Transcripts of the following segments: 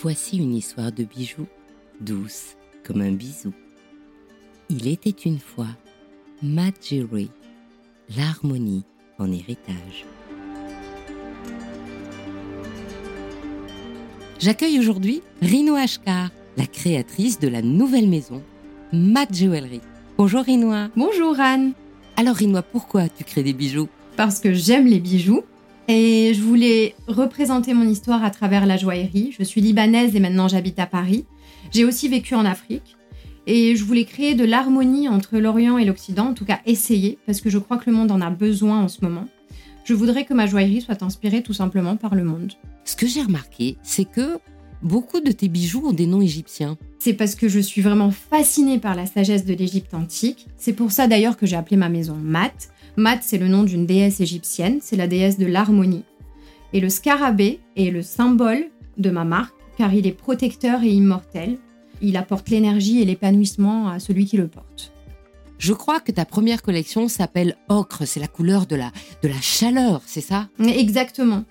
voici une histoire de bijoux douce comme un bisou. Il était une fois Jewelry, l'harmonie en héritage. J'accueille aujourd'hui Rino Ashkar, la créatrice de la nouvelle maison Matt Jewelry. Bonjour Rinoa. Bonjour Anne. Alors Rinoa, pourquoi tu crées des bijoux? Parce que j'aime les bijoux et je voulais représenter mon histoire à travers la joaillerie. Je suis libanaise et maintenant j'habite à Paris. J'ai aussi vécu en Afrique. Et je voulais créer de l'harmonie entre l'Orient et l'Occident, en tout cas essayer, parce que je crois que le monde en a besoin en ce moment. Je voudrais que ma joaillerie soit inspirée tout simplement par le monde. Ce que j'ai remarqué, c'est que beaucoup de tes bijoux ont des noms égyptiens. C'est parce que je suis vraiment fascinée par la sagesse de l'Égypte antique. C'est pour ça d'ailleurs que j'ai appelé ma maison Mat. Mat, c'est le nom d'une déesse égyptienne, c'est la déesse de l'harmonie. Et le scarabée est le symbole de ma marque, car il est protecteur et immortel. Il apporte l'énergie et l'épanouissement à celui qui le porte. Je crois que ta première collection s'appelle Ocre, c'est la couleur de la, de la chaleur, c'est ça? Exactement.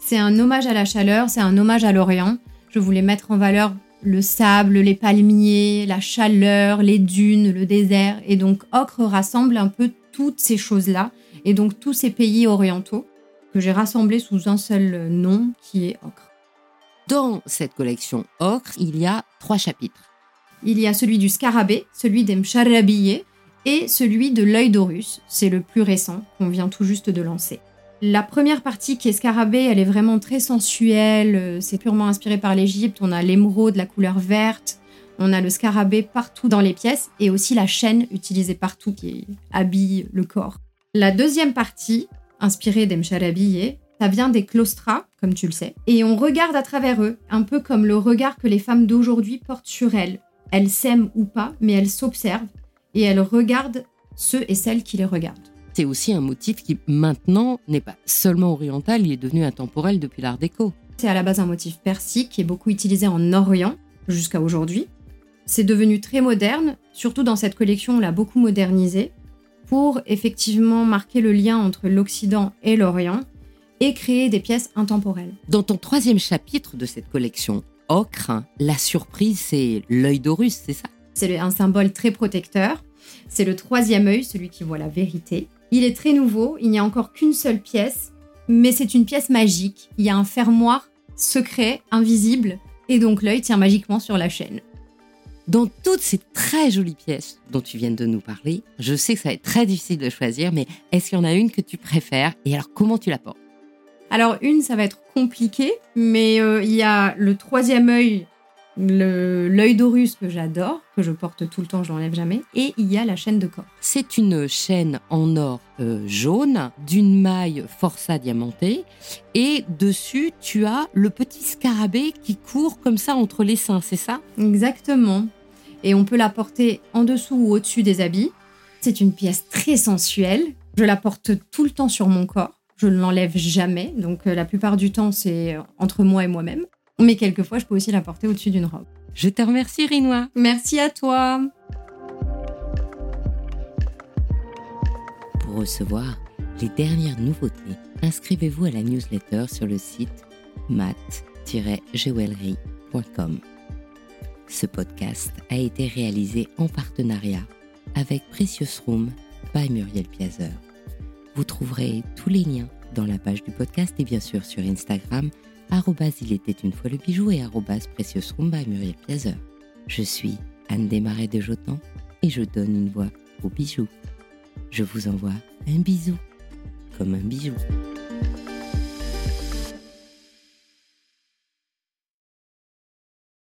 C'est un hommage à la chaleur, c'est un hommage à l'Orient. Je voulais mettre en valeur le sable, les palmiers, la chaleur, les dunes, le désert. Et donc Ocre rassemble un peu toutes ces choses-là, et donc tous ces pays orientaux que j'ai rassemblés sous un seul nom qui est Ocre. Dans cette collection Ocre, il y a trois chapitres. Il y a celui du scarabée, celui des mcharabillés et celui de l'œil d'Horus. C'est le plus récent qu'on vient tout juste de lancer. La première partie qui est scarabée, elle est vraiment très sensuelle, euh, c'est purement inspiré par l'Égypte. On a l'émeraude, la couleur verte, on a le scarabée partout dans les pièces et aussi la chaîne utilisée partout qui habille le corps. La deuxième partie, inspirée des mcharabillés, ça vient des claustras, comme tu le sais, et on regarde à travers eux, un peu comme le regard que les femmes d'aujourd'hui portent sur elles. Elles s'aiment ou pas, mais elles s'observent et elles regardent ceux et celles qui les regardent. C'est aussi un motif qui maintenant n'est pas seulement oriental, il est devenu intemporel depuis l'art déco. C'est à la base un motif persique qui est beaucoup utilisé en Orient jusqu'à aujourd'hui. C'est devenu très moderne, surtout dans cette collection, on l'a beaucoup modernisé pour effectivement marquer le lien entre l'Occident et l'Orient et créer des pièces intemporelles. Dans ton troisième chapitre de cette collection, Ocre, la surprise, c'est l'œil d'Horus, c'est ça? C'est un symbole très protecteur. C'est le troisième œil, celui qui voit la vérité. Il est très nouveau, il n'y a encore qu'une seule pièce, mais c'est une pièce magique. Il y a un fermoir secret, invisible, et donc l'œil tient magiquement sur la chaîne. Dans toutes ces très jolies pièces dont tu viens de nous parler, je sais que ça va être très difficile de choisir, mais est-ce qu'il y en a une que tu préfères Et alors, comment tu la portes? Alors une, ça va être compliqué, mais euh, il y a le troisième œil, l'œil d'Horus que j'adore, que je porte tout le temps, je l'enlève jamais, et il y a la chaîne de corps. C'est une chaîne en or euh, jaune, d'une maille forçat diamantée, et dessus tu as le petit scarabée qui court comme ça entre les seins, c'est ça? Exactement. Et on peut la porter en dessous ou au-dessus des habits. C'est une pièce très sensuelle. Je la porte tout le temps sur mon corps. Je ne l'enlève jamais. Donc euh, la plupart du temps, c'est entre moi et moi-même. Mais quelquefois, je peux aussi la porter au-dessus d'une robe. Je te remercie, Rinois. Merci à toi. Pour recevoir les dernières nouveautés, inscrivez-vous à la newsletter sur le site mat-jewelry.com. Ce podcast a été réalisé en partenariat avec Precious Room by Muriel Piazeur. Vous trouverez tous les liens dans la page du podcast et bien sûr sur Instagram, il était une fois le bijou et Precious Rumba Muriel Piazeur. Je suis Anne Desmarais de Jotan et je donne une voix au bijou. Je vous envoie un bisou, comme un bijou.